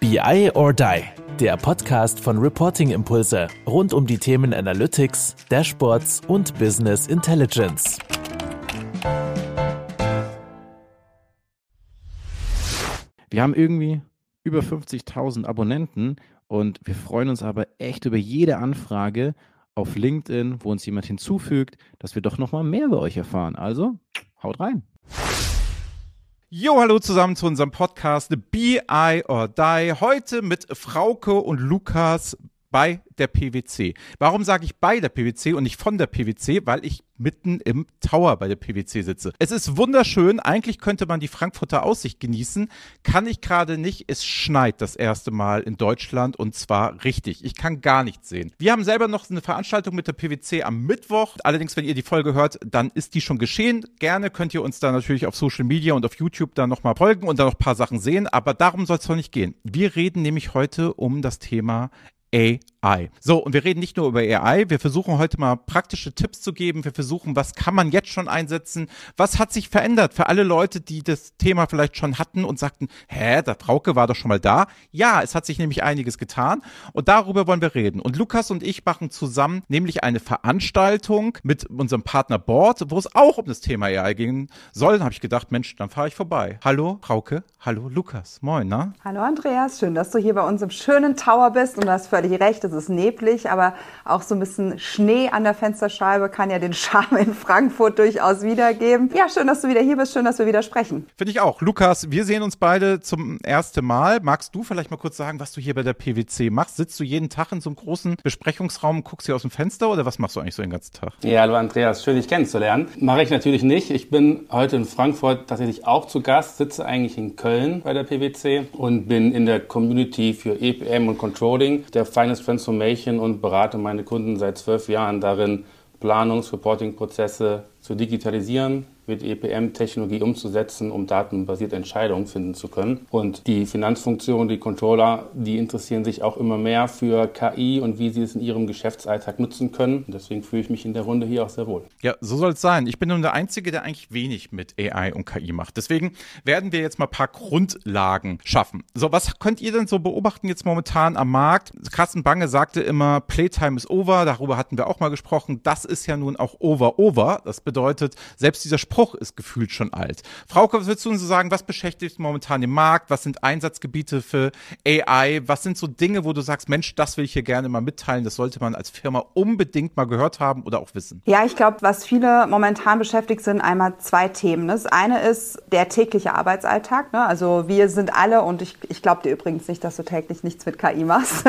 BI or Die, der Podcast von Reporting Impulse rund um die Themen Analytics, Dashboards und Business Intelligence. Wir haben irgendwie über 50.000 Abonnenten und wir freuen uns aber echt über jede Anfrage auf LinkedIn, wo uns jemand hinzufügt, dass wir doch noch mal mehr über euch erfahren. Also, haut rein. Jo, hallo zusammen zu unserem Podcast BI or Die. Heute mit Frauke und Lukas bei der PwC. Warum sage ich bei der PwC und nicht von der PwC? Weil ich mitten im Tower bei der PwC sitze. Es ist wunderschön. Eigentlich könnte man die Frankfurter Aussicht genießen. Kann ich gerade nicht. Es schneit das erste Mal in Deutschland und zwar richtig. Ich kann gar nichts sehen. Wir haben selber noch eine Veranstaltung mit der PwC am Mittwoch. Allerdings, wenn ihr die Folge hört, dann ist die schon geschehen. Gerne könnt ihr uns da natürlich auf Social Media und auf YouTube da nochmal folgen und da noch ein paar Sachen sehen. Aber darum soll es doch nicht gehen. Wir reden nämlich heute um das Thema AI. So, und wir reden nicht nur über AI, wir versuchen heute mal praktische Tipps zu geben, wir versuchen, was kann man jetzt schon einsetzen, was hat sich verändert für alle Leute, die das Thema vielleicht schon hatten und sagten, hä, der Trauke war doch schon mal da. Ja, es hat sich nämlich einiges getan und darüber wollen wir reden. Und Lukas und ich machen zusammen nämlich eine Veranstaltung mit unserem Partner Board, wo es auch um das Thema AI gehen soll. Dann habe ich gedacht, Mensch, dann fahre ich vorbei. Hallo, Trauke, hallo, Lukas, moin, na? Hallo Andreas, schön, dass du hier bei uns im schönen Tower bist und das für völlig recht, es ist neblig, aber auch so ein bisschen Schnee an der Fensterscheibe kann ja den Charme in Frankfurt durchaus wiedergeben. Ja, schön, dass du wieder hier bist, schön, dass wir wieder sprechen. Finde ich auch. Lukas, wir sehen uns beide zum ersten Mal. Magst du vielleicht mal kurz sagen, was du hier bei der PwC machst? Sitzt du jeden Tag in so einem großen Besprechungsraum und guckst hier aus dem Fenster oder was machst du eigentlich so den ganzen Tag? Ja, hallo Andreas, schön dich kennenzulernen. Mache ich natürlich nicht. Ich bin heute in Frankfurt tatsächlich auch zu Gast, sitze eigentlich in Köln bei der PwC und bin in der Community für EPM und Controlling der Finance Transformation und berate meine Kunden seit zwölf Jahren darin, Planungs-, Reporting-Prozesse zu digitalisieren, mit EPM-Technologie umzusetzen, um datenbasierte Entscheidungen finden zu können. Und die Finanzfunktion, die Controller, die interessieren sich auch immer mehr für KI und wie sie es in ihrem Geschäftsalltag nutzen können. Deswegen fühle ich mich in der Runde hier auch sehr wohl. Ja, so soll es sein. Ich bin nun der Einzige, der eigentlich wenig mit AI und KI macht. Deswegen werden wir jetzt mal ein paar Grundlagen schaffen. So, was könnt ihr denn so beobachten jetzt momentan am Markt? Carsten Bange sagte immer, Playtime is over. Darüber hatten wir auch mal gesprochen. Das ist ja nun auch over, over. Das bedeutet, selbst dieser Spruch Spruch ist gefühlt schon alt. Frauke, was willst du uns sagen? Was beschäftigt momentan den Markt? Was sind Einsatzgebiete für AI? Was sind so Dinge, wo du sagst, Mensch, das will ich hier gerne mal mitteilen. Das sollte man als Firma unbedingt mal gehört haben oder auch wissen. Ja, ich glaube, was viele momentan beschäftigt sind, einmal zwei Themen. Das eine ist der tägliche Arbeitsalltag. Ne? Also wir sind alle, und ich, ich glaube dir übrigens nicht, dass du täglich nichts mit KI machst.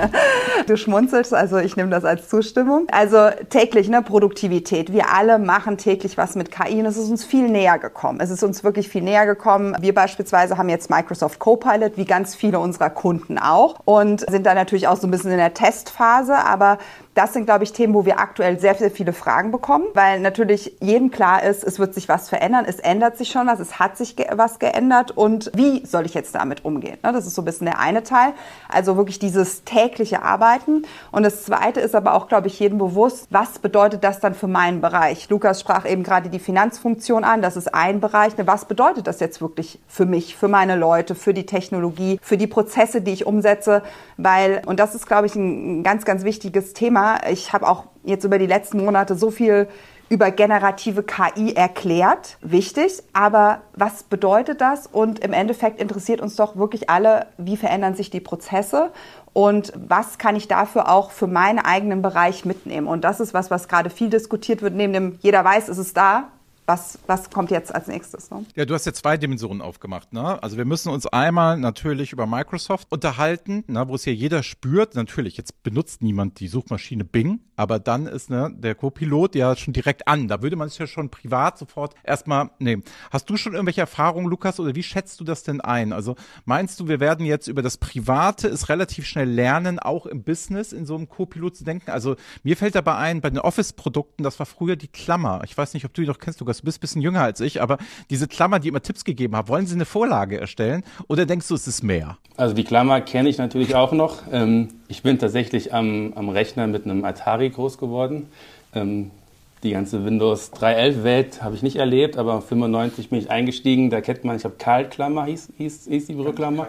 du schmunzelst, also ich nehme das als Zustimmung. Also täglich, ne, Produktivität. Wir alle machen täglich was mit KI und es ist uns viel näher gekommen. Es ist uns wirklich viel näher gekommen. Wir beispielsweise haben jetzt Microsoft Copilot, wie ganz viele unserer Kunden auch und sind da natürlich auch so ein bisschen in der Testphase, aber das sind, glaube ich, Themen, wo wir aktuell sehr, sehr viele Fragen bekommen, weil natürlich jedem klar ist, es wird sich was verändern, es ändert sich schon was, es hat sich ge was geändert und wie soll ich jetzt damit umgehen? Ne, das ist so ein bisschen der eine Teil, also wirklich dieses tägliche Arbeiten. Und das zweite ist aber auch, glaube ich, jedem bewusst, was bedeutet das dann für meinen Bereich? Lukas sprach eben gerade die Finanzfunktion an, das ist ein Bereich. Ne, was bedeutet das jetzt wirklich für mich, für meine Leute, für die Technologie, für die Prozesse, die ich umsetze? Weil, und das ist, glaube ich, ein ganz, ganz wichtiges Thema, Thema. Ich habe auch jetzt über die letzten Monate so viel über generative KI erklärt. Wichtig. Aber was bedeutet das? Und im Endeffekt interessiert uns doch wirklich alle, wie verändern sich die Prozesse und was kann ich dafür auch für meinen eigenen Bereich mitnehmen? Und das ist was, was gerade viel diskutiert wird. Neben dem, jeder weiß, ist es da, was, was kommt jetzt als nächstes? Ne? Ja, du hast ja zwei Dimensionen aufgemacht. Ne? Also wir müssen uns einmal natürlich über Microsoft unterhalten, ne, wo es ja jeder spürt. Natürlich, jetzt benutzt niemand die Suchmaschine Bing, aber dann ist ne, der Co-Pilot ja schon direkt an. Da würde man es ja schon privat sofort erstmal nehmen. Hast du schon irgendwelche Erfahrungen, Lukas, oder wie schätzt du das denn ein? Also meinst du, wir werden jetzt über das Private es relativ schnell lernen, auch im Business in so einem Co-Pilot zu denken? Also mir fällt dabei ein, bei den Office-Produkten, das war früher die Klammer. Ich weiß nicht, ob du die noch kennst, Lukas du bist ein bisschen jünger als ich, aber diese Klammer, die immer Tipps gegeben hat, wollen sie eine Vorlage erstellen oder denkst du, es ist mehr? Also die Klammer kenne ich natürlich auch noch. Ähm, ich bin tatsächlich am, am Rechner mit einem Atari groß geworden. Ähm, Die ganze Windows 3.11-Welt habe ich nicht erlebt, aber 95 bin ich eingestiegen. Da kennt man, ich habe Karl-Klammer, hieß, hieß, hieß die Rückklammer.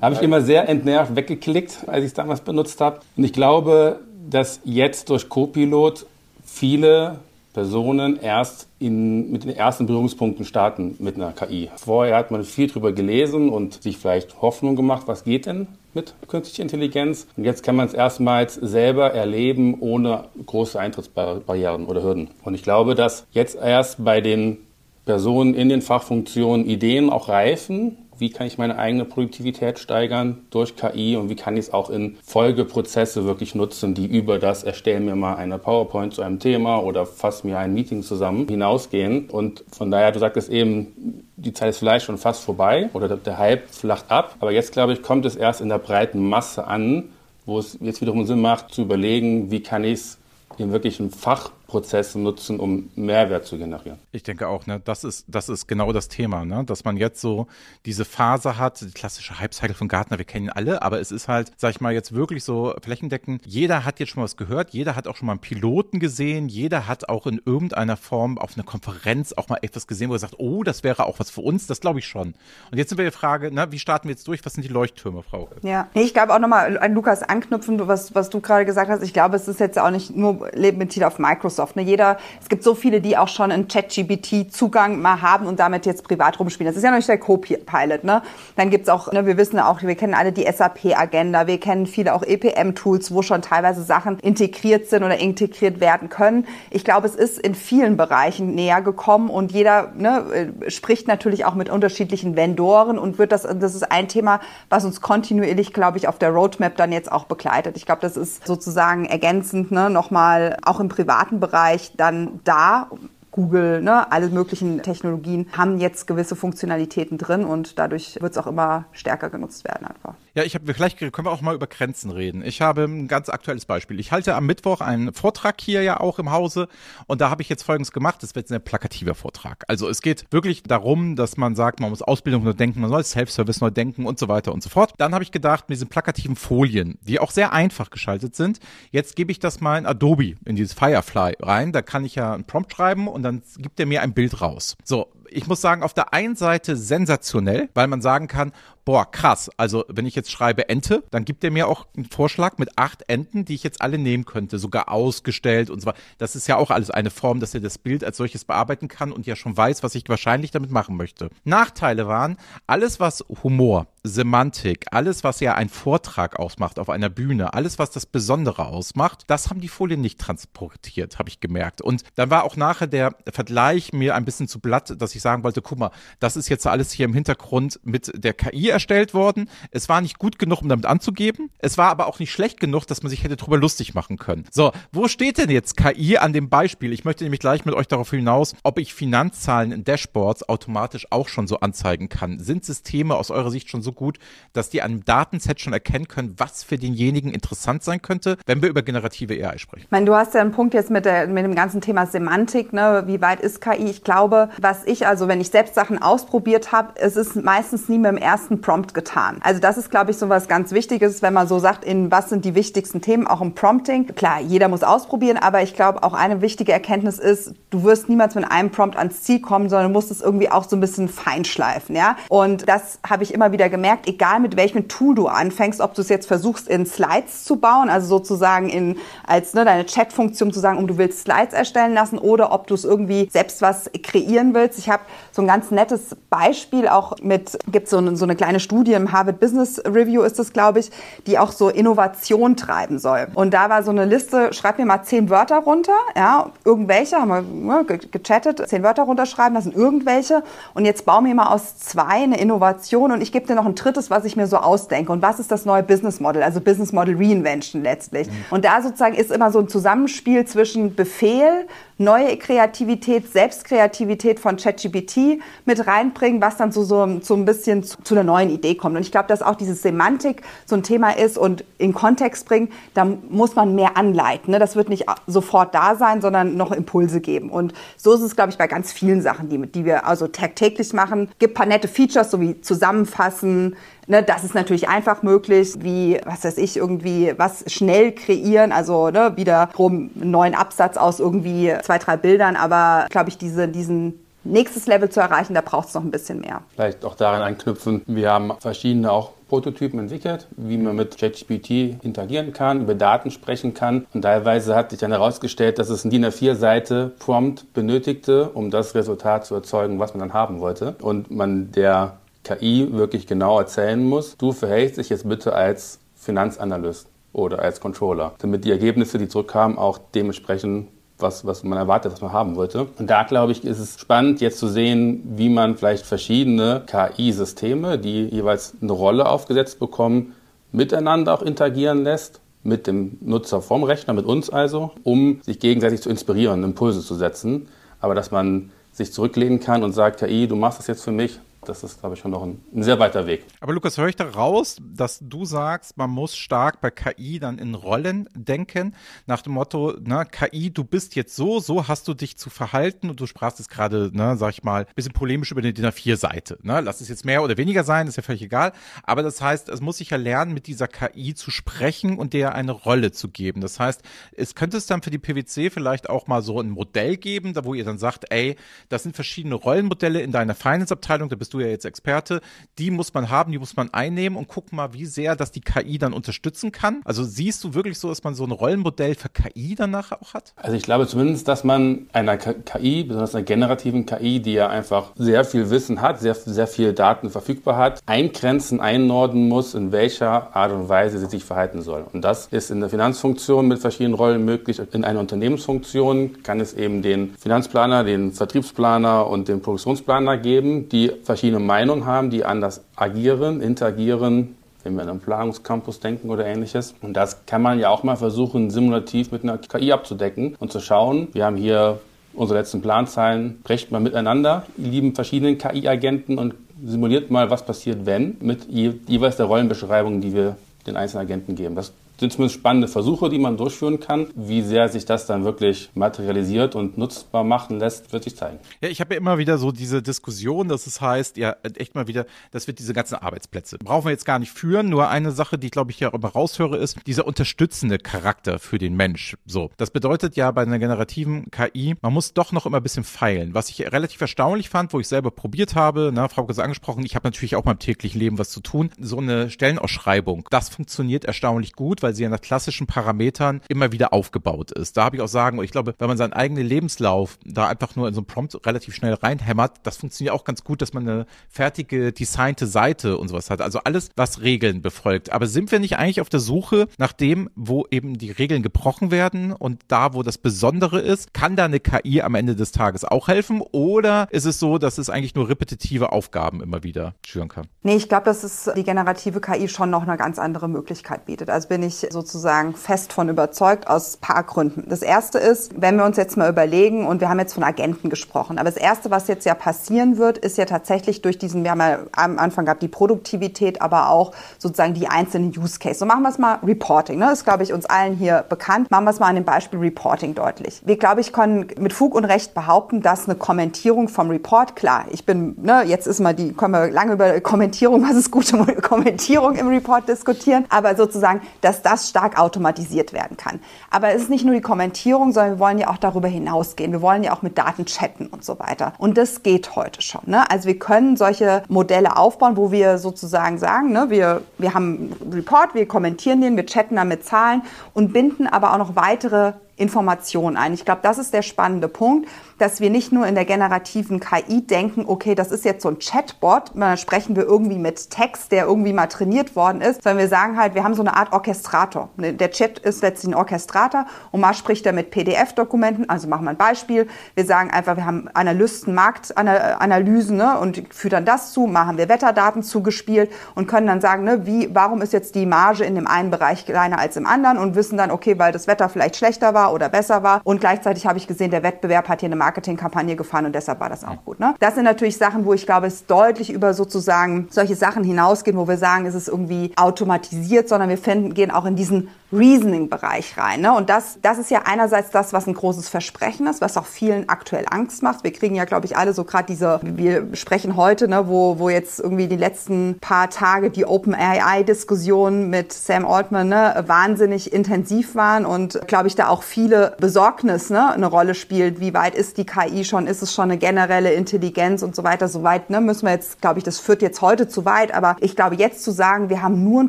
habe ich immer sehr entnervt weggeklickt, als ich es damals benutzt habe. Und ich glaube, dass jetzt durch Copilot viele Personen erst in, mit den ersten Berührungspunkten starten mit einer KI. Vorher hat man viel drüber gelesen und sich vielleicht Hoffnung gemacht, was geht denn mit künstlicher Intelligenz. Und jetzt kann man es erstmals selber erleben, ohne große Eintrittsbarrieren oder Hürden. Und ich glaube, dass jetzt erst bei den Personen in den Fachfunktionen Ideen auch reifen, wie kann ich meine eigene Produktivität steigern durch KI und wie kann ich es auch in Folgeprozesse wirklich nutzen, die über das Erstellen mir mal eine PowerPoint zu einem Thema oder fass mir ein Meeting zusammen hinausgehen. Und von daher, du sagtest eben, die Zeit ist vielleicht schon fast vorbei oder der Hype flacht ab. Aber jetzt, glaube ich, kommt es erst in der breiten Masse an, wo es jetzt wiederum Sinn macht, zu überlegen, wie kann ich es in wirklichen Fach Prozesse nutzen, um Mehrwert zu generieren. Ich denke auch, ne, das ist, das ist genau das Thema, ne, dass man jetzt so diese Phase hat, die klassische Hype-Cycle von Gartner, wir kennen ihn alle, aber es ist halt, sag ich mal, jetzt wirklich so flächendeckend. Jeder hat jetzt schon was gehört, jeder hat auch schon mal einen Piloten gesehen, jeder hat auch in irgendeiner Form auf einer Konferenz auch mal etwas gesehen, wo er sagt, oh, das wäre auch was für uns, das glaube ich schon. Und jetzt sind wir die Frage, ne, wie starten wir jetzt durch? Was sind die Leuchttürme, Frau? Ja, nee, ich glaube auch nochmal an Lukas anknüpfen, was, was du gerade gesagt hast. Ich glaube, es ist jetzt auch nicht nur limitiert auf Microsoft Microsoft. Ne? Jeder, es gibt so viele, die auch schon einen ChatGPT-Zugang mal haben und damit jetzt privat rumspielen. Das ist ja noch nicht der Co-Pilot. Ne? Dann gibt's auch, ne, wir wissen auch, wir kennen alle die SAP-Agenda, wir kennen viele auch EPM-Tools, wo schon teilweise Sachen integriert sind oder integriert werden können. Ich glaube, es ist in vielen Bereichen näher gekommen und jeder ne, äh, spricht natürlich auch mit unterschiedlichen Vendoren und wird das, das ist ein Thema, was uns kontinuierlich, glaube ich, auf der Roadmap dann jetzt auch begleitet. Ich glaube, das ist sozusagen ergänzend ne, nochmal auch im privaten Bereich Bereich dann da. Google, ne, alle möglichen Technologien haben jetzt gewisse Funktionalitäten drin und dadurch wird es auch immer stärker genutzt werden einfach. Ja, ich habe vielleicht können wir auch mal über Grenzen reden. Ich habe ein ganz aktuelles Beispiel. Ich halte am Mittwoch einen Vortrag hier ja auch im Hause und da habe ich jetzt folgendes gemacht. Das wird ein plakativer Vortrag. Also es geht wirklich darum, dass man sagt, man muss Ausbildung neu denken, man soll Self-Service neu denken und so weiter und so fort. Dann habe ich gedacht, mit diesen plakativen Folien, die auch sehr einfach geschaltet sind, jetzt gebe ich das mal in Adobe, in dieses Firefly rein. Da kann ich ja einen Prompt schreiben und dann gibt er mir ein Bild raus. So, ich muss sagen, auf der einen Seite sensationell, weil man sagen kann, boah, krass. Also, wenn ich jetzt schreibe Ente, dann gibt er mir auch einen Vorschlag mit acht Enten, die ich jetzt alle nehmen könnte, sogar ausgestellt und so weiter. Das ist ja auch alles eine Form, dass er das Bild als solches bearbeiten kann und ja schon weiß, was ich wahrscheinlich damit machen möchte. Nachteile waren, alles was Humor, Semantik, alles was ja ein Vortrag ausmacht auf einer Bühne, alles was das Besondere ausmacht, das haben die Folien nicht transportiert, habe ich gemerkt. Und dann war auch nachher der Vergleich mir ein bisschen zu blatt, dass ich sagen wollte, guck mal, das ist jetzt alles hier im Hintergrund mit der KI erstellt worden. Es war nicht gut genug, um damit anzugeben. Es war aber auch nicht schlecht genug, dass man sich hätte drüber lustig machen können. So, wo steht denn jetzt KI an dem Beispiel? Ich möchte nämlich gleich mit euch darauf hinaus, ob ich Finanzzahlen in Dashboards automatisch auch schon so anzeigen kann. Sind Systeme aus eurer Sicht schon so gut, dass die an einem Datenset schon erkennen können, was für denjenigen interessant sein könnte, wenn wir über generative AI sprechen? Ich meine, du hast ja einen Punkt jetzt mit, der, mit dem ganzen Thema Semantik, ne? wie weit ist KI? Ich glaube, was ich, also wenn ich selbst Sachen ausprobiert habe, es ist meistens nie mit dem ersten Prompt getan. Also das ist, glaube ich, so was ganz Wichtiges, wenn man so sagt, in was sind die wichtigsten Themen, auch im Prompting. Klar, jeder muss ausprobieren, aber ich glaube, auch eine wichtige Erkenntnis ist, du wirst niemals mit einem Prompt ans Ziel kommen, sondern musst es irgendwie auch so ein bisschen feinschleifen, ja. Und das habe ich immer wieder gemerkt, egal mit welchem Tool du anfängst, ob du es jetzt versuchst, in Slides zu bauen, also sozusagen in, als ne, deine Chat-Funktion zu sagen, um du willst Slides erstellen lassen oder ob du es irgendwie selbst was kreieren willst. Ich habe so ein ganz nettes Beispiel auch mit, gibt so eine, so eine kleine eine Studie im Harvard Business Review ist es, glaube ich, die auch so Innovation treiben soll. Und da war so eine Liste, schreib mir mal zehn Wörter runter, ja, irgendwelche, haben wir ne, gechattet, zehn Wörter runterschreiben, das sind irgendwelche. Und jetzt baue mir mal aus zwei eine Innovation und ich gebe dir noch ein drittes, was ich mir so ausdenke. Und was ist das neue Business Model? Also Business Model Reinvention letztlich. Mhm. Und da sozusagen ist immer so ein Zusammenspiel zwischen Befehl, neue Kreativität, Selbstkreativität von ChatGPT mit reinbringen, was dann so, so, so ein bisschen zu, zu einer neuen neuen Idee kommt. Und ich glaube, dass auch diese Semantik so ein Thema ist und in Kontext bringen, da muss man mehr anleiten. Ne? Das wird nicht sofort da sein, sondern noch Impulse geben. Und so ist es, glaube ich, bei ganz vielen Sachen, die, die wir also tagtäglich machen. Gibt paar nette Features, so wie zusammenfassen, Ne, das ist natürlich einfach möglich, wie, was weiß ich, irgendwie was schnell kreieren, also ne, wiederum einen neuen Absatz aus irgendwie zwei, drei Bildern, aber glaube ich, diese, diesen nächstes Level zu erreichen, da braucht es noch ein bisschen mehr. Vielleicht auch daran anknüpfen, wir haben verschiedene auch Prototypen entwickelt, wie man mit ChatGPT interagieren kann, über Daten sprechen kann. Und teilweise hat sich dann herausgestellt, dass es ein DIN A4-Seite Prompt benötigte, um das Resultat zu erzeugen, was man dann haben wollte. Und man der KI wirklich genau erzählen muss, du verhältst dich jetzt bitte als Finanzanalyst oder als Controller, damit die Ergebnisse, die zurückkamen, auch dementsprechend was, was man erwartet, was man haben wollte. Und da, glaube ich, ist es spannend, jetzt zu sehen, wie man vielleicht verschiedene KI-Systeme, die jeweils eine Rolle aufgesetzt bekommen, miteinander auch interagieren lässt, mit dem Nutzer vom Rechner, mit uns also, um sich gegenseitig zu inspirieren, Impulse zu setzen. Aber dass man sich zurücklehnen kann und sagt, KI, du machst das jetzt für mich, das ist, glaube ich, schon noch ein, ein, sehr weiter Weg. Aber Lukas, höre ich da raus, dass du sagst, man muss stark bei KI dann in Rollen denken, nach dem Motto, ne, KI, du bist jetzt so, so hast du dich zu verhalten und du sprachst jetzt gerade, ne, sag ich mal, ein bisschen polemisch über die DIN A4-Seite. Ne? Lass es jetzt mehr oder weniger sein, ist ja völlig egal. Aber das heißt, es muss sich ja lernen, mit dieser KI zu sprechen und der eine Rolle zu geben. Das heißt, es könnte es dann für die PwC vielleicht auch mal so ein Modell geben, da wo ihr dann sagt, ey, das sind verschiedene Rollenmodelle in deiner Finance-Abteilung, da bist bist du ja jetzt Experte, die muss man haben, die muss man einnehmen und guck mal, wie sehr das die KI dann unterstützen kann. Also siehst du wirklich so, dass man so ein Rollenmodell für KI danach auch hat? Also ich glaube zumindest, dass man einer KI, besonders einer generativen KI, die ja einfach sehr viel Wissen hat, sehr, sehr viel Daten verfügbar hat, eingrenzen, einnorden muss, in welcher Art und Weise sie sich verhalten soll. Und das ist in der Finanzfunktion mit verschiedenen Rollen möglich. In einer Unternehmensfunktion kann es eben den Finanzplaner, den Vertriebsplaner und den Produktionsplaner geben, die verschiedene verschiedene Meinungen haben, die anders agieren, interagieren, wenn wir an einen Planungscampus denken oder ähnliches. Und das kann man ja auch mal versuchen, simulativ mit einer KI abzudecken und zu schauen. Wir haben hier unsere letzten Planzahlen, brecht mal miteinander, lieben verschiedenen KI-Agenten und simuliert mal, was passiert, wenn, mit jeweils der Rollenbeschreibung, die wir den einzelnen Agenten geben. Das sind zumindest spannende Versuche, die man durchführen kann. Wie sehr sich das dann wirklich materialisiert und nutzbar machen lässt, wird sich zeigen. Ja, ich habe ja immer wieder so diese Diskussion, dass es heißt, ja, echt mal wieder, das wird diese ganzen Arbeitsplätze. Brauchen wir jetzt gar nicht führen. Nur eine Sache, die, glaube ich, ja immer raushöre, ist dieser unterstützende Charakter für den Mensch. So. Das bedeutet ja bei einer generativen KI, man muss doch noch immer ein bisschen feilen. Was ich relativ erstaunlich fand, wo ich selber probiert habe, na, Frau Gese angesprochen, ich habe natürlich auch beim täglichen Leben was zu tun. So eine Stellenausschreibung, das funktioniert erstaunlich gut, weil weil sie ja nach klassischen Parametern immer wieder aufgebaut ist. Da habe ich auch sagen, ich glaube, wenn man seinen eigenen Lebenslauf da einfach nur in so einen Prompt relativ schnell reinhämmert, das funktioniert auch ganz gut, dass man eine fertige, designte Seite und sowas hat. Also alles, was Regeln befolgt. Aber sind wir nicht eigentlich auf der Suche nach dem, wo eben die Regeln gebrochen werden und da, wo das Besondere ist, kann da eine KI am Ende des Tages auch helfen? Oder ist es so, dass es eigentlich nur repetitive Aufgaben immer wieder schüren kann? Nee, ich glaube, dass es die generative KI schon noch eine ganz andere Möglichkeit bietet. Also bin ich sozusagen fest von überzeugt aus paar Gründen. Das erste ist, wenn wir uns jetzt mal überlegen, und wir haben jetzt von Agenten gesprochen, aber das erste, was jetzt ja passieren wird, ist ja tatsächlich durch diesen, wir haben ja am Anfang gehabt die Produktivität, aber auch sozusagen die einzelnen Use Case. So machen wir es mal Reporting. Ne? Das ist, glaube ich, uns allen hier bekannt. Machen wir es mal an dem Beispiel Reporting deutlich. Wir, glaube ich, können mit Fug und Recht behaupten, dass eine Kommentierung vom Report, klar, ich bin, ne, jetzt ist mal die, können wir lange über Kommentierung, was ist gute Kommentierung im Report diskutieren, aber sozusagen, dass das das stark automatisiert werden kann. Aber es ist nicht nur die Kommentierung, sondern wir wollen ja auch darüber hinausgehen. Wir wollen ja auch mit Daten chatten und so weiter. Und das geht heute schon. Ne? Also wir können solche Modelle aufbauen, wo wir sozusagen sagen, ne, wir, wir haben einen Report, wir kommentieren den, wir chatten damit Zahlen und binden aber auch noch weitere Informationen ein. Ich glaube, das ist der spannende Punkt, dass wir nicht nur in der generativen KI denken, okay, das ist jetzt so ein Chatbot, dann sprechen wir irgendwie mit Text, der irgendwie mal trainiert worden ist, sondern wir sagen halt, wir haben so eine Art Orchestrator. Der Chat ist letztlich ein Orchestrator und mal spricht er mit PDF-Dokumenten. Also machen wir ein Beispiel. Wir sagen einfach, wir haben Analysten, Marktanalysen ne, und füttern das zu, machen wir Wetterdaten zugespielt und können dann sagen, ne, wie, warum ist jetzt die Marge in dem einen Bereich kleiner als im anderen und wissen dann, okay, weil das Wetter vielleicht schlechter war oder besser war. Und gleichzeitig habe ich gesehen, der Wettbewerb hat hier eine Marketingkampagne gefahren und deshalb war das auch gut. Ne? Das sind natürlich Sachen, wo ich glaube, es deutlich über sozusagen solche Sachen hinausgehen, wo wir sagen, es ist irgendwie automatisiert, sondern wir finden, gehen auch in diesen Reasoning-Bereich rein. Ne? Und das, das ist ja einerseits das, was ein großes Versprechen ist, was auch vielen aktuell Angst macht. Wir kriegen ja, glaube ich, alle so gerade diese, wir sprechen heute, ne, wo, wo jetzt irgendwie die letzten paar Tage die OpenAI-Diskussion mit Sam Altman ne, wahnsinnig intensiv waren und, glaube ich, da auch viele Besorgnis ne, eine Rolle spielt. Wie weit ist die KI schon? Ist es schon eine generelle Intelligenz und so weiter? So weit ne, müssen wir jetzt, glaube ich, das führt jetzt heute zu weit. Aber ich glaube, jetzt zu sagen, wir haben nur ein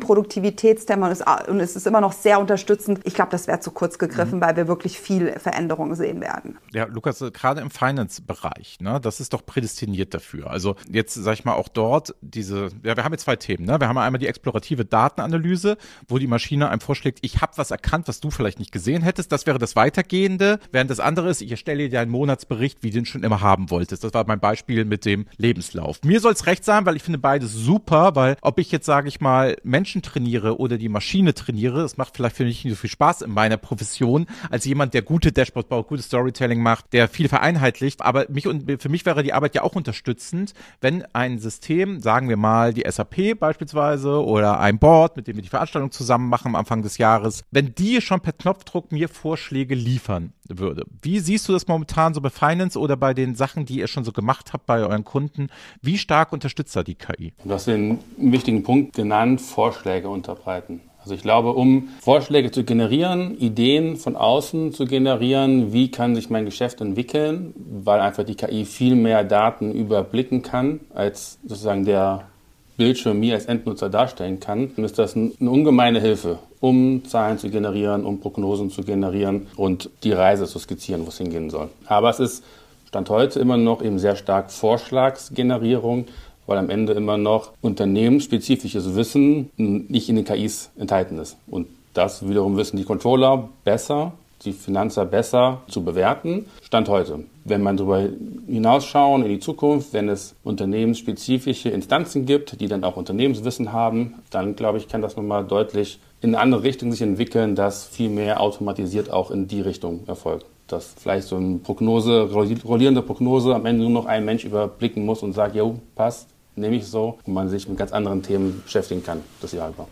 Produktivitätsthema und und es ist immer noch sehr unterstützend, ich glaube, das wäre zu kurz gegriffen, mhm. weil wir wirklich viel Veränderungen sehen werden. Ja, Lukas, gerade im Finance-Bereich, ne, das ist doch prädestiniert dafür. Also jetzt, sag ich mal, auch dort diese, ja, wir haben jetzt zwei Themen. Ne? Wir haben einmal die explorative Datenanalyse, wo die Maschine einem vorschlägt, ich habe was erkannt, was du vielleicht nicht gesehen hättest. Das wäre das Weitergehende. Während das andere ist, ich erstelle dir einen Monatsbericht, wie du den schon immer haben wolltest. Das war mein Beispiel mit dem Lebenslauf. Mir soll es recht sein, weil ich finde beides super, weil ob ich jetzt, sage ich mal, Menschen trainiere oder die Maschine trainiere, das macht vielleicht für mich nicht so viel Spaß in meiner Profession, als jemand, der gute Dashboards baut, gutes Storytelling macht, der viel vereinheitlicht. Aber mich und für mich wäre die Arbeit ja auch unterstützend, wenn ein System, sagen wir mal die SAP beispielsweise oder ein Board, mit dem wir die Veranstaltung zusammen machen am Anfang des Jahres, wenn die schon per Knopfdruck mir Vorschläge liefern würde. Wie siehst du das momentan so bei Finance oder bei den Sachen, die ihr schon so gemacht habt bei euren Kunden? Wie stark unterstützt da die KI? Du hast den wichtigen Punkt genannt, Vorschläge unterbreiten. Also ich glaube, um Vorschläge zu generieren, Ideen von außen zu generieren, wie kann sich mein Geschäft entwickeln, weil einfach die KI viel mehr Daten überblicken kann, als sozusagen der Bildschirm mir als Endnutzer darstellen kann, dann ist das eine ungemeine Hilfe, um Zahlen zu generieren, um Prognosen zu generieren und die Reise zu skizzieren, wo es hingehen soll. Aber es ist Stand heute immer noch eben sehr stark Vorschlagsgenerierung, weil am Ende immer noch unternehmensspezifisches Wissen nicht in den KIs enthalten ist. Und das wiederum wissen die Controller besser, die Finanzer besser zu bewerten. Stand heute. Wenn man darüber hinausschauen in die Zukunft, wenn es unternehmensspezifische Instanzen gibt, die dann auch Unternehmenswissen haben, dann glaube ich, kann das nochmal deutlich in eine andere Richtung sich entwickeln, dass viel mehr automatisiert auch in die Richtung erfolgt dass vielleicht so eine Prognose, rollierende Prognose am Ende nur noch ein Mensch überblicken muss und sagt, jo, passt, nehme ich so und man sich mit ganz anderen Themen beschäftigen kann, das Jahr über.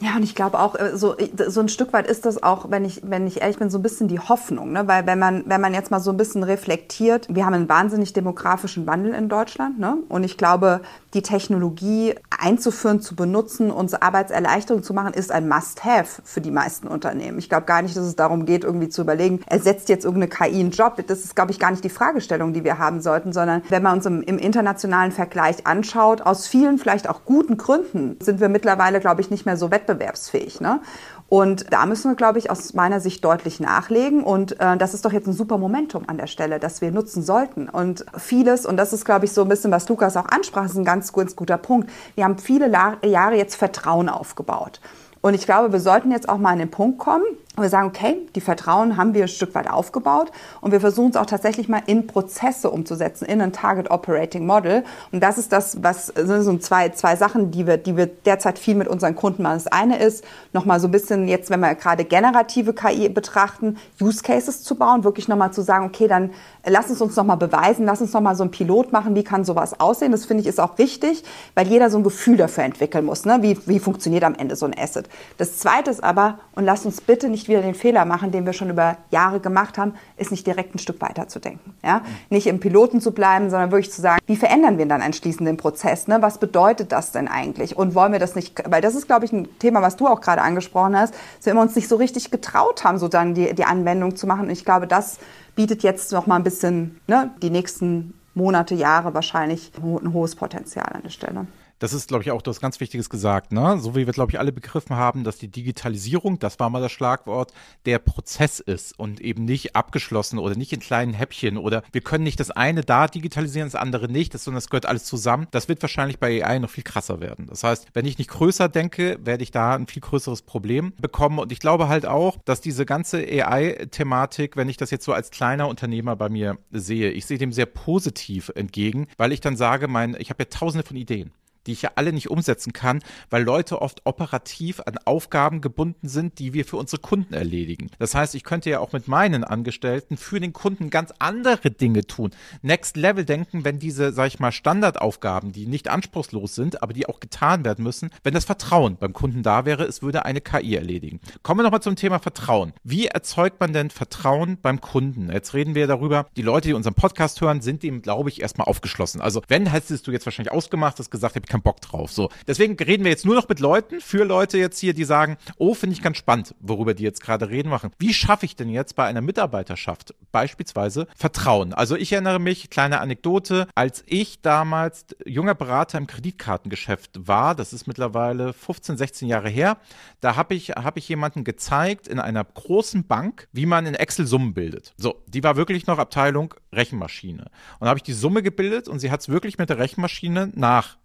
Ja, und ich glaube auch, äh, so, so ein Stück weit ist das auch, wenn ich, wenn ich ehrlich bin, so ein bisschen die Hoffnung. Ne? Weil wenn man, wenn man jetzt mal so ein bisschen reflektiert, wir haben einen wahnsinnig demografischen Wandel in Deutschland. Ne? Und ich glaube, die Technologie einzuführen, zu benutzen, uns Arbeitserleichterung zu machen, ist ein Must-Have für die meisten Unternehmen. Ich glaube gar nicht, dass es darum geht, irgendwie zu überlegen, ersetzt jetzt irgendeine KI einen Job. Das ist, glaube ich, gar nicht die Fragestellung, die wir haben sollten, sondern wenn man uns im, im internationalen Vergleich anschaut, aus vielen vielleicht auch guten Gründen sind wir mittlerweile, glaube ich, nicht mehr so wettbewerbsfähig. Ne? Und da müssen wir, glaube ich, aus meiner Sicht deutlich nachlegen. Und äh, das ist doch jetzt ein super Momentum an der Stelle, das wir nutzen sollten. Und vieles, und das ist, glaube ich, so ein bisschen, was Lukas auch ansprach, ist ein ganz, ganz guter Punkt. Wir haben viele Jahre jetzt Vertrauen aufgebaut. Und ich glaube, wir sollten jetzt auch mal an den Punkt kommen, und wir sagen, okay, die Vertrauen haben wir ein Stück weit aufgebaut und wir versuchen es auch tatsächlich mal in Prozesse umzusetzen, in ein Target Operating Model. Und das ist das, was sind so zwei, zwei Sachen, die wir, die wir derzeit viel mit unseren Kunden machen. Das eine ist, nochmal so ein bisschen jetzt, wenn wir gerade generative KI betrachten, Use Cases zu bauen, wirklich nochmal zu sagen, okay, dann lass uns uns nochmal beweisen, lass uns nochmal so ein Pilot machen, wie kann sowas aussehen. Das finde ich ist auch wichtig, weil jeder so ein Gefühl dafür entwickeln muss, ne? wie, wie funktioniert am Ende so ein Asset. Das zweite ist aber, und lasst uns bitte nicht nicht wieder den Fehler machen, den wir schon über Jahre gemacht haben, ist nicht direkt ein Stück weiter zu denken. Ja? Nicht im Piloten zu bleiben, sondern wirklich zu sagen, wie verändern wir dann anschließend den Prozess? Ne? Was bedeutet das denn eigentlich? Und wollen wir das nicht, weil das ist, glaube ich, ein Thema, was du auch gerade angesprochen hast, dass wir uns nicht so richtig getraut haben, sozusagen die, die Anwendung zu machen. Und ich glaube, das bietet jetzt noch mal ein bisschen ne, die nächsten Monate, Jahre wahrscheinlich ein hohes Potenzial an der Stelle das ist, glaube ich, auch das ganz Wichtiges gesagt, ne? So wie wir, glaube ich, alle begriffen haben, dass die Digitalisierung, das war mal das Schlagwort, der Prozess ist und eben nicht abgeschlossen oder nicht in kleinen Häppchen oder wir können nicht das eine da digitalisieren, das andere nicht, sondern es gehört alles zusammen. Das wird wahrscheinlich bei AI noch viel krasser werden. Das heißt, wenn ich nicht größer denke, werde ich da ein viel größeres Problem bekommen. Und ich glaube halt auch, dass diese ganze AI-Thematik, wenn ich das jetzt so als kleiner Unternehmer bei mir sehe, ich sehe dem sehr positiv entgegen, weil ich dann sage, mein, ich habe ja tausende von Ideen die ich ja alle nicht umsetzen kann, weil Leute oft operativ an Aufgaben gebunden sind, die wir für unsere Kunden erledigen. Das heißt, ich könnte ja auch mit meinen Angestellten für den Kunden ganz andere Dinge tun. Next Level denken, wenn diese, sag ich mal, Standardaufgaben, die nicht anspruchslos sind, aber die auch getan werden müssen, wenn das Vertrauen beim Kunden da wäre, es würde eine KI erledigen. Kommen wir nochmal zum Thema Vertrauen. Wie erzeugt man denn Vertrauen beim Kunden? Jetzt reden wir darüber, die Leute, die unseren Podcast hören, sind dem, glaube ich, erstmal aufgeschlossen. Also wenn, hättest du jetzt wahrscheinlich ausgemacht, hast gesagt, habe keinen Bock drauf. So. Deswegen reden wir jetzt nur noch mit Leuten, für Leute jetzt hier, die sagen, oh, finde ich ganz spannend, worüber die jetzt gerade reden machen. Wie schaffe ich denn jetzt bei einer Mitarbeiterschaft beispielsweise Vertrauen? Also ich erinnere mich, kleine Anekdote, als ich damals junger Berater im Kreditkartengeschäft war, das ist mittlerweile 15, 16 Jahre her, da habe ich, hab ich jemanden gezeigt in einer großen Bank, wie man in Excel Summen bildet. So, die war wirklich noch Abteilung Rechenmaschine. Und da habe ich die Summe gebildet und sie hat es wirklich mit der Rechenmaschine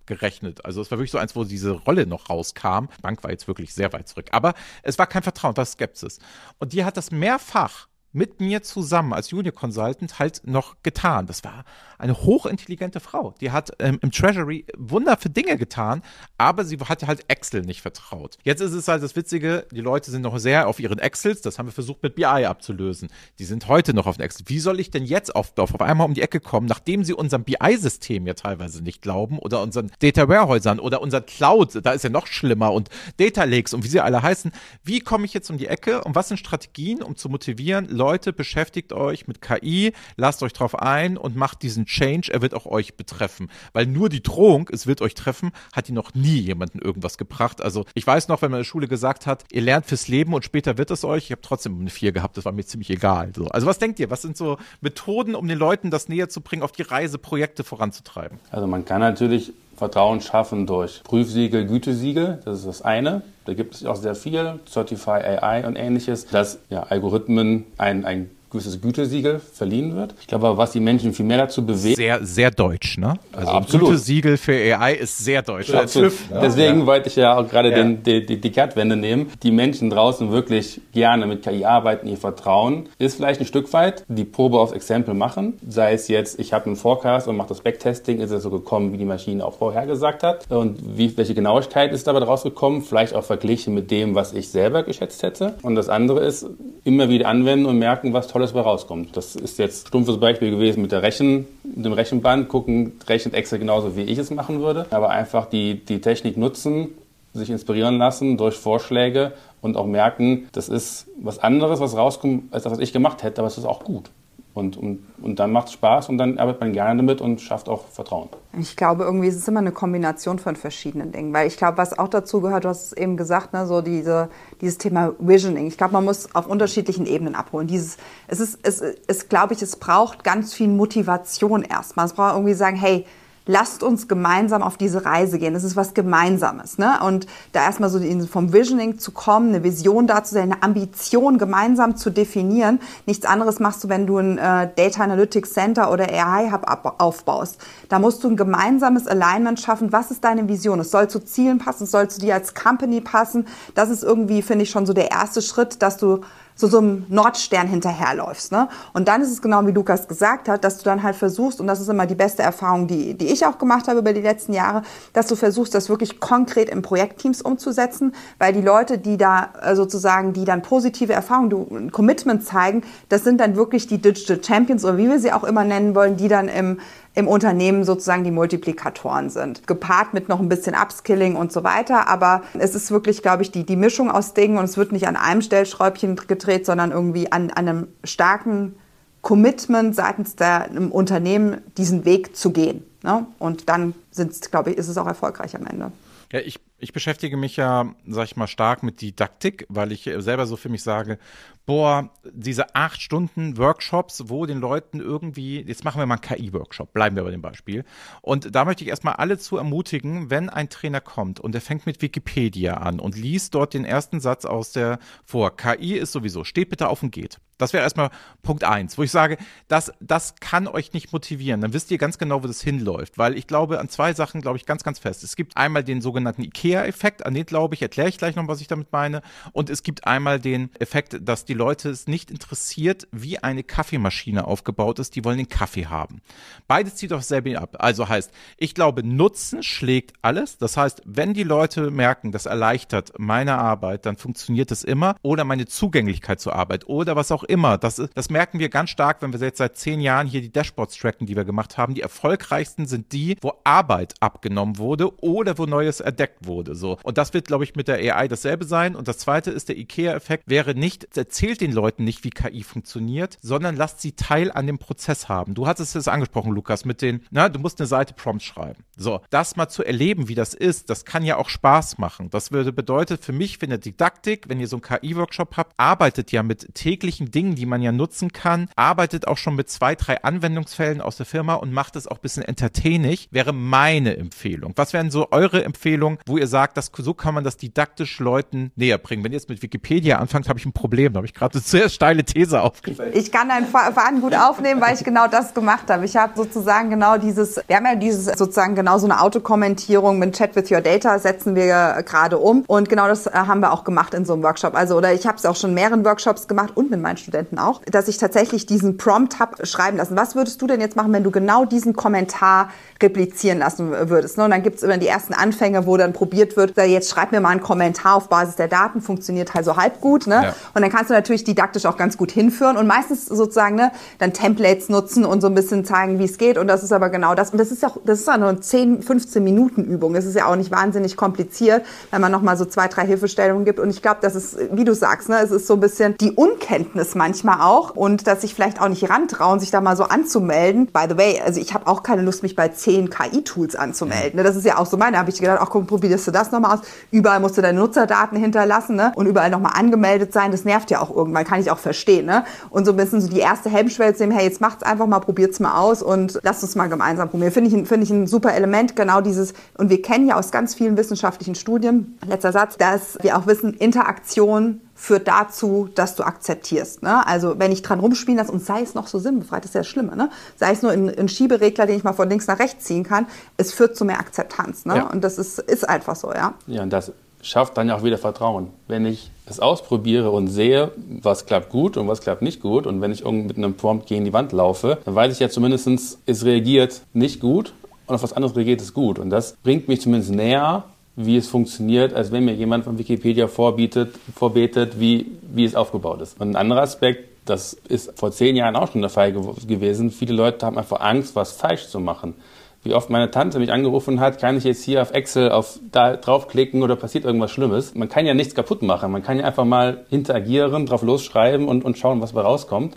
nachgerechnet. Also es war wirklich so eins, wo diese Rolle noch rauskam. Bank war jetzt wirklich sehr weit zurück. Aber es war kein Vertrauen, das Skepsis. Und die hat das mehrfach mit mir zusammen als Junior Consultant halt noch getan. Das war eine hochintelligente Frau. Die hat ähm, im Treasury Wunder für Dinge getan, aber sie hatte halt Excel nicht vertraut. Jetzt ist es halt das Witzige, die Leute sind noch sehr auf ihren Excels, das haben wir versucht mit BI abzulösen. Die sind heute noch auf den Excel. Wie soll ich denn jetzt auf, auf, einmal um die Ecke kommen, nachdem sie unserem BI-System ja teilweise nicht glauben oder unseren Data Warehäusern oder unseren Cloud, da ist ja noch schlimmer und Data Lakes und wie sie alle heißen. Wie komme ich jetzt um die Ecke und was sind Strategien, um zu motivieren, Leute, beschäftigt euch mit KI, lasst euch drauf ein und macht diesen Change, er wird auch euch betreffen. Weil nur die Drohung, es wird euch treffen, hat die noch nie jemanden irgendwas gebracht. Also ich weiß noch, wenn man in der Schule gesagt hat, ihr lernt fürs Leben und später wird es euch, ich habe trotzdem eine 4 gehabt, das war mir ziemlich egal. So. Also was denkt ihr, was sind so Methoden, um den Leuten das näher zu bringen, auf die Reise Projekte voranzutreiben? Also man kann natürlich Vertrauen schaffen durch Prüfsiegel, Gütesiegel. Das ist das eine. Da gibt es auch sehr viel, Certify AI und ähnliches, dass ja, Algorithmen ein, ein gewisses Gütesiegel verliehen wird. Ich glaube aber, was die Menschen viel mehr dazu bewegt. Sehr, sehr deutsch, ne? Also Absolut. Gütesiegel für AI ist sehr deutsch. Absolut. Deswegen wollte ich ja auch gerade den, die, die, die Kehrtwende nehmen. Die Menschen draußen wirklich gerne mit KI arbeiten, ihr Vertrauen ist vielleicht ein Stück weit die Probe aufs Exempel machen. Sei es jetzt, ich habe einen Forecast und mache das Backtesting, ist es so gekommen, wie die Maschine auch vorher gesagt hat. Und wie, welche Genauigkeit ist dabei rausgekommen? Vielleicht auch verglichen mit dem, was ich selber geschätzt hätte. Und das andere ist, immer wieder anwenden und merken, was Tolles bei rauskommt. Das ist jetzt stumpfes Beispiel gewesen mit der Rechen, dem Rechenband. Gucken, rechnet Excel genauso, wie ich es machen würde. Aber einfach die, die Technik nutzen, sich inspirieren lassen durch Vorschläge und auch merken, das ist was anderes, was rauskommt, als das, was ich gemacht hätte, aber es ist auch gut. Und, und, und dann macht es Spaß und dann arbeitet man gerne damit und schafft auch Vertrauen. Ich glaube, irgendwie ist es immer eine Kombination von verschiedenen Dingen. Weil ich glaube, was auch dazu gehört, du hast es eben gesagt, ne, so diese, dieses Thema Visioning. Ich glaube, man muss auf unterschiedlichen Ebenen abholen. Dieses, es ist, es ist, glaube ich, es braucht ganz viel Motivation erstmal. Es braucht irgendwie sagen, hey, lasst uns gemeinsam auf diese Reise gehen. Das ist was Gemeinsames. Ne? Und da erstmal so vom Visioning zu kommen, eine Vision darzustellen, eine Ambition gemeinsam zu definieren. Nichts anderes machst du, wenn du ein äh, Data Analytics Center oder AI Hub aufbaust. Da musst du ein gemeinsames Alignment schaffen. Was ist deine Vision? Es soll zu Zielen passen, es soll zu dir als Company passen. Das ist irgendwie, finde ich, schon so der erste Schritt, dass du so so einem Nordstern hinterherläufst. Ne? Und dann ist es genau wie Lukas gesagt hat, dass du dann halt versuchst, und das ist immer die beste Erfahrung, die, die ich auch gemacht habe über die letzten Jahre, dass du versuchst, das wirklich konkret in Projektteams umzusetzen, weil die Leute, die da äh, sozusagen, die dann positive Erfahrungen, du, ein Commitment zeigen, das sind dann wirklich die Digital Champions oder wie wir sie auch immer nennen wollen, die dann im, im Unternehmen sozusagen die Multiplikatoren sind. Gepaart mit noch ein bisschen Upskilling und so weiter. Aber es ist wirklich, glaube ich, die, die Mischung aus Dingen und es wird nicht an einem Stellschräubchen gedreht, sondern irgendwie an, an einem starken Commitment seitens der einem Unternehmen, diesen Weg zu gehen. Ne? Und dann sind, glaube ich, ist es auch erfolgreich am Ende. Ja, ich, ich beschäftige mich ja, sag ich mal, stark mit Didaktik, weil ich selber so für mich sage, boah, diese acht Stunden Workshops, wo den Leuten irgendwie, jetzt machen wir mal einen KI-Workshop, bleiben wir bei dem Beispiel. Und da möchte ich erstmal alle zu ermutigen, wenn ein Trainer kommt und der fängt mit Wikipedia an und liest dort den ersten Satz aus der vor. KI ist sowieso, steht bitte auf und geht. Das wäre erstmal Punkt eins, wo ich sage, das, das kann euch nicht motivieren. Dann wisst ihr ganz genau, wo das hinläuft. Weil ich glaube, an zwei Sachen glaube ich ganz, ganz fest. Es gibt einmal den sogenannten IKEA-Effekt, an den glaube ich, erkläre ich gleich noch, was ich damit meine. Und es gibt einmal den Effekt, dass die Leute es nicht interessiert, wie eine Kaffeemaschine aufgebaut ist. Die wollen den Kaffee haben. Beides zieht auf selbe ab. Also heißt, ich glaube, Nutzen schlägt alles. Das heißt, wenn die Leute merken, das erleichtert meine Arbeit, dann funktioniert es immer. Oder meine Zugänglichkeit zur Arbeit oder was auch immer. Das, das merken wir ganz stark, wenn wir jetzt seit zehn Jahren hier die Dashboards tracken, die wir gemacht haben. Die erfolgreichsten sind die, wo Arbeit abgenommen wurde oder wo Neues erdeckt wurde. So. Und das wird, glaube ich, mit der AI dasselbe sein. Und das zweite ist, der IKEA-Effekt wäre nicht, erzählt den Leuten nicht, wie KI funktioniert, sondern lasst sie Teil an dem Prozess haben. Du hattest es angesprochen, Lukas, mit den, na, du musst eine Seite Prompt schreiben. So, das mal zu erleben, wie das ist, das kann ja auch Spaß machen. Das würde bedeutet für mich, für eine Didaktik, wenn ihr so einen KI-Workshop habt, arbeitet ja mit täglichen Dingen, die man ja nutzen kann, arbeitet auch schon mit zwei, drei Anwendungsfällen aus der Firma und macht es auch ein bisschen entertainig, wäre meine Empfehlung. Was wären so eure Empfehlungen, wo ihr sagt, dass, so kann man das didaktisch Leuten näher bringen? Wenn ihr jetzt mit Wikipedia anfangt, habe ich ein Problem. Da habe ich gerade eine sehr steile These aufgestellt. Ich kann deinen Faden gut aufnehmen, weil ich genau das gemacht habe. Ich habe sozusagen genau dieses, wir haben ja dieses sozusagen genau so eine Autokommentierung mit Chat with Your Data setzen wir gerade um und genau das äh, haben wir auch gemacht in so einem Workshop. Also oder ich habe es auch schon in mehreren Workshops gemacht und mit meinen Studenten auch, dass ich tatsächlich diesen Prompt habe schreiben lassen. Was würdest du denn jetzt machen, wenn du genau diesen Kommentar replizieren lassen würdest? Ne? Und dann gibt es immer die ersten Anfänge, wo dann probiert wird, jetzt schreib mir mal einen Kommentar auf Basis der Daten, funktioniert halt so halb gut. Ne? Ja. Und dann kannst du natürlich didaktisch auch ganz gut hinführen und meistens sozusagen ne, dann Templates nutzen und so ein bisschen zeigen, wie es geht. Und das ist aber genau das. Und das ist auch, das ist auch nur eine 10, 15 Minuten Übung. Es ist ja auch nicht wahnsinnig kompliziert, wenn man nochmal so zwei, drei Hilfestellungen gibt. Und ich glaube, das ist, wie du sagst, ne, es ist so ein bisschen die Unkenntnis manchmal auch und dass sich vielleicht auch nicht rantrauen, sich da mal so anzumelden. By the way, also ich habe auch keine Lust, mich bei zehn KI-Tools anzumelden. Ne? Das ist ja auch so meine. Da habe ich gedacht, ach komm, probierst du das nochmal aus. Überall musst du deine Nutzerdaten hinterlassen ne? und überall nochmal angemeldet sein. Das nervt ja auch irgendwann, kann ich auch verstehen. Ne? Und so ein bisschen so die erste Hemmschwelle zu nehmen, hey, jetzt macht's einfach mal, probiert's mal aus und lasst uns mal gemeinsam probieren. Finde ich, find ich ein super Element, genau dieses, und wir kennen ja aus ganz vielen wissenschaftlichen Studien, letzter Satz, dass wir auch wissen, Interaktion führt dazu, dass du akzeptierst. Ne? Also wenn ich dran rumspielen lasse und sei es noch so sinnbefreit, das ist ja das Schlimme, ne? sei es nur ein, Schieberegler, den ich mal von links nach rechts ziehen kann, es führt zu mehr Akzeptanz. Ne? Ja. Und das ist, ist einfach so, ja. Ja, und das schafft dann ja auch wieder Vertrauen. Wenn ich es ausprobiere und sehe, was klappt gut und was klappt nicht gut und wenn ich mit einem Prompt gegen die Wand laufe, dann weiß ich ja zumindest, es reagiert nicht gut und auf was anderes reagiert es gut. Und das bringt mich zumindest näher wie es funktioniert, als wenn mir jemand von Wikipedia vorbietet, vorbetet, wie, wie es aufgebaut ist. Und ein anderer Aspekt, das ist vor zehn Jahren auch schon der Fall gew gewesen. Viele Leute haben einfach Angst, was falsch zu machen. Wie oft meine Tante mich angerufen hat, kann ich jetzt hier auf Excel auf da draufklicken oder passiert irgendwas Schlimmes? Man kann ja nichts kaputt machen. Man kann ja einfach mal interagieren, drauf losschreiben und, und schauen, was da rauskommt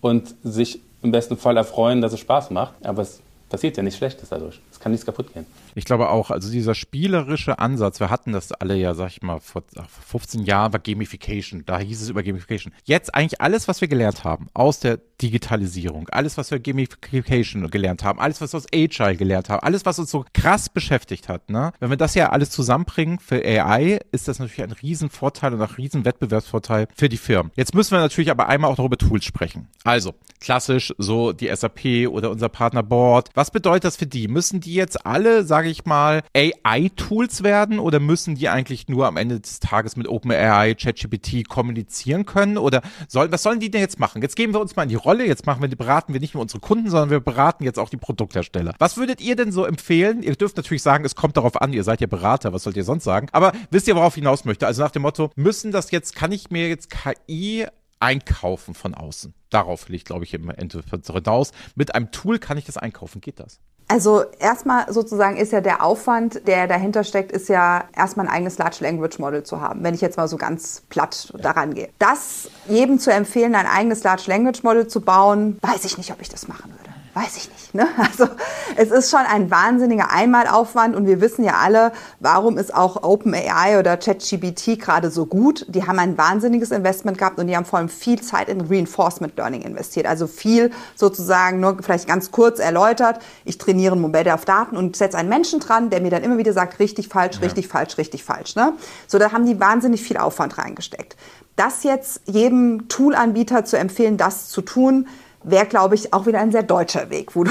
und sich im besten Fall erfreuen, dass es Spaß macht. Aber es passiert ja nichts Schlechtes dadurch. Es kann nichts kaputt gehen. Ich glaube auch, also dieser spielerische Ansatz, wir hatten das alle ja, sag ich mal, vor 15 Jahren war Gamification, da hieß es über Gamification. Jetzt eigentlich alles, was wir gelernt haben aus der Digitalisierung, alles, was wir Gamification gelernt haben, alles, was wir aus Agile gelernt haben, alles, was uns so krass beschäftigt hat, ne? Wenn wir das ja alles zusammenbringen für AI, ist das natürlich ein Riesenvorteil und auch ein Riesenwettbewerbsvorteil für die Firmen. Jetzt müssen wir natürlich aber einmal auch darüber Tools sprechen. Also, klassisch so die SAP oder unser Partner Board. Was bedeutet das für die? Müssen die jetzt alle, sage ich mal, AI-Tools werden oder müssen die eigentlich nur am Ende des Tages mit OpenAI, ChatGPT kommunizieren können? Oder soll, was sollen die denn jetzt machen? Jetzt geben wir uns mal in die Rolle, jetzt machen wir, beraten wir nicht nur unsere Kunden, sondern wir beraten jetzt auch die Produkthersteller. Was würdet ihr denn so empfehlen? Ihr dürft natürlich sagen, es kommt darauf an, ihr seid ja Berater, was sollt ihr sonst sagen? Aber wisst ihr, worauf ich hinaus möchte? Also nach dem Motto, müssen das jetzt, kann ich mir jetzt KI einkaufen von außen? Darauf will ich, glaube ich, im Endeffekt hinaus. Mit einem Tool kann ich das einkaufen. Geht das? Also erstmal sozusagen ist ja der Aufwand, der dahinter steckt, ist ja erstmal ein eigenes Large Language Model zu haben, wenn ich jetzt mal so ganz platt ja. daran gehe. Das jedem zu empfehlen, ein eigenes Large Language Model zu bauen, weiß ich nicht, ob ich das machen würde. Weiß ich nicht. Ne? Also es ist schon ein wahnsinniger Einmalaufwand und wir wissen ja alle, warum ist auch OpenAI oder ChatGPT gerade so gut. Die haben ein wahnsinniges Investment gehabt und die haben vor allem viel Zeit in Reinforcement Learning investiert. Also viel sozusagen nur vielleicht ganz kurz erläutert. Ich trainiere ein Modell auf Daten und setze einen Menschen dran, der mir dann immer wieder sagt, richtig, falsch, ja. richtig, falsch, richtig, falsch. Ne? So, da haben die wahnsinnig viel Aufwand reingesteckt. Das jetzt jedem Toolanbieter zu empfehlen, das zu tun, wäre, glaube ich, auch wieder ein sehr deutscher Weg, wo du,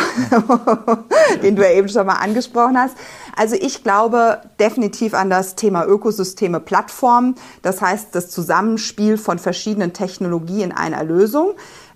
den du ja eben schon mal angesprochen hast. Also ich glaube definitiv an das Thema Ökosysteme, Plattformen. Das heißt, das Zusammenspiel von verschiedenen Technologien in einer Lösung.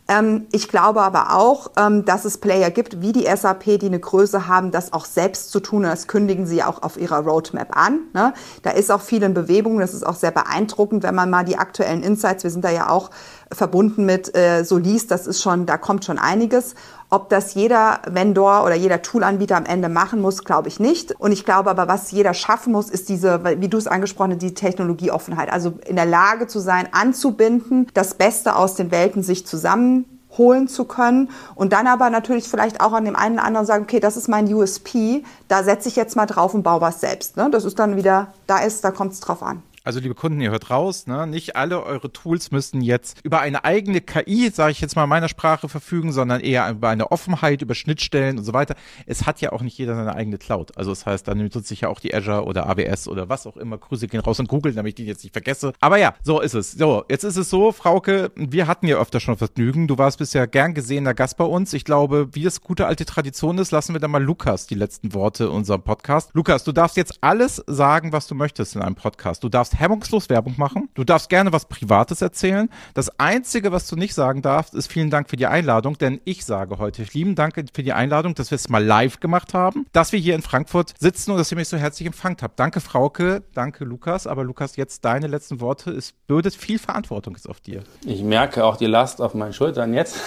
Ähm, ich glaube aber auch, ähm, dass es Player gibt, wie die SAP, die eine Größe haben, das auch selbst zu tun. Das kündigen sie auch auf ihrer Roadmap an. Ne? Da ist auch viel in Bewegung. Das ist auch sehr beeindruckend, wenn man mal die aktuellen Insights, wir sind da ja auch verbunden mit äh, so liest, das ist schon, da kommt schon einiges. Ob das jeder Vendor oder jeder Toolanbieter am Ende machen muss, glaube ich nicht. Und ich glaube aber, was jeder schaffen muss, ist diese, wie du es angesprochen hast, die Technologieoffenheit. Also in der Lage zu sein, anzubinden, das Beste aus den Welten sich zusammen holen zu können und dann aber natürlich vielleicht auch an dem einen oder anderen sagen, okay, das ist mein USP, da setze ich jetzt mal drauf und baue was selbst. Ne? Das ist dann wieder, da ist, da kommt es drauf an. Also liebe Kunden, ihr hört raus, ne? nicht alle eure Tools müssen jetzt über eine eigene KI, sage ich jetzt mal in meiner Sprache, verfügen, sondern eher über eine Offenheit, über Schnittstellen und so weiter. Es hat ja auch nicht jeder seine eigene Cloud. Also das heißt, dann nutzt sich ja auch die Azure oder AWS oder was auch immer. Grüße gehen raus und Google, damit ich die jetzt nicht vergesse. Aber ja, so ist es. So, jetzt ist es so, Frauke, wir hatten ja öfter schon Vergnügen. Du warst bisher gern gesehener Gast bei uns. Ich glaube, wie es gute alte Tradition ist, lassen wir dann mal Lukas die letzten Worte in unserem Podcast. Lukas, du darfst jetzt alles sagen, was du möchtest in einem Podcast. Du darfst hemmungslos Werbung machen. Du darfst gerne was Privates erzählen. Das Einzige, was du nicht sagen darfst, ist vielen Dank für die Einladung, denn ich sage heute lieben Dank für die Einladung, dass wir es mal live gemacht haben, dass wir hier in Frankfurt sitzen und dass ihr mich so herzlich empfangen habt. Danke, Frauke, danke, Lukas. Aber Lukas, jetzt deine letzten Worte. Es bürdet viel Verantwortung jetzt auf dir. Ich merke auch die Last auf meinen Schultern jetzt.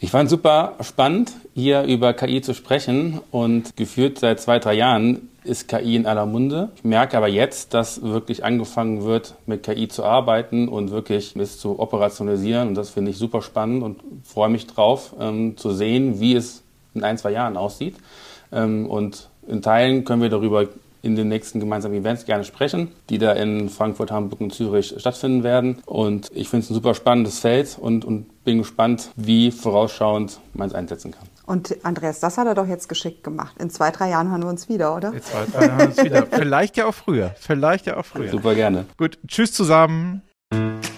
Ich fand super spannend, hier über KI zu sprechen und geführt seit zwei, drei Jahren ist KI in aller Munde. Ich merke aber jetzt, dass wirklich angefangen wird, mit KI zu arbeiten und wirklich es zu operationalisieren. Und das finde ich super spannend und freue mich drauf, ähm, zu sehen, wie es in ein, zwei Jahren aussieht. Ähm, und in Teilen können wir darüber in den nächsten gemeinsamen Events gerne sprechen, die da in Frankfurt, Hamburg und Zürich stattfinden werden. Und ich finde es ein super spannendes Feld und, und bin gespannt, wie vorausschauend man es einsetzen kann. Und Andreas, das hat er doch jetzt geschickt gemacht. In zwei, drei Jahren hören wir uns wieder, oder? In zwei, drei Jahren hören wir uns wieder. Vielleicht ja auch früher. Vielleicht ja auch früher. Super gerne. Gut, tschüss zusammen.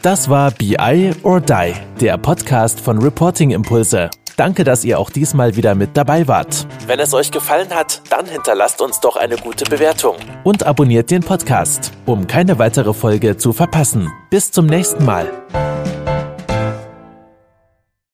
Das war BI or Die, der Podcast von Reporting Impulse. Danke, dass ihr auch diesmal wieder mit dabei wart. Wenn es euch gefallen hat, dann hinterlasst uns doch eine gute Bewertung und abonniert den Podcast, um keine weitere Folge zu verpassen. Bis zum nächsten Mal.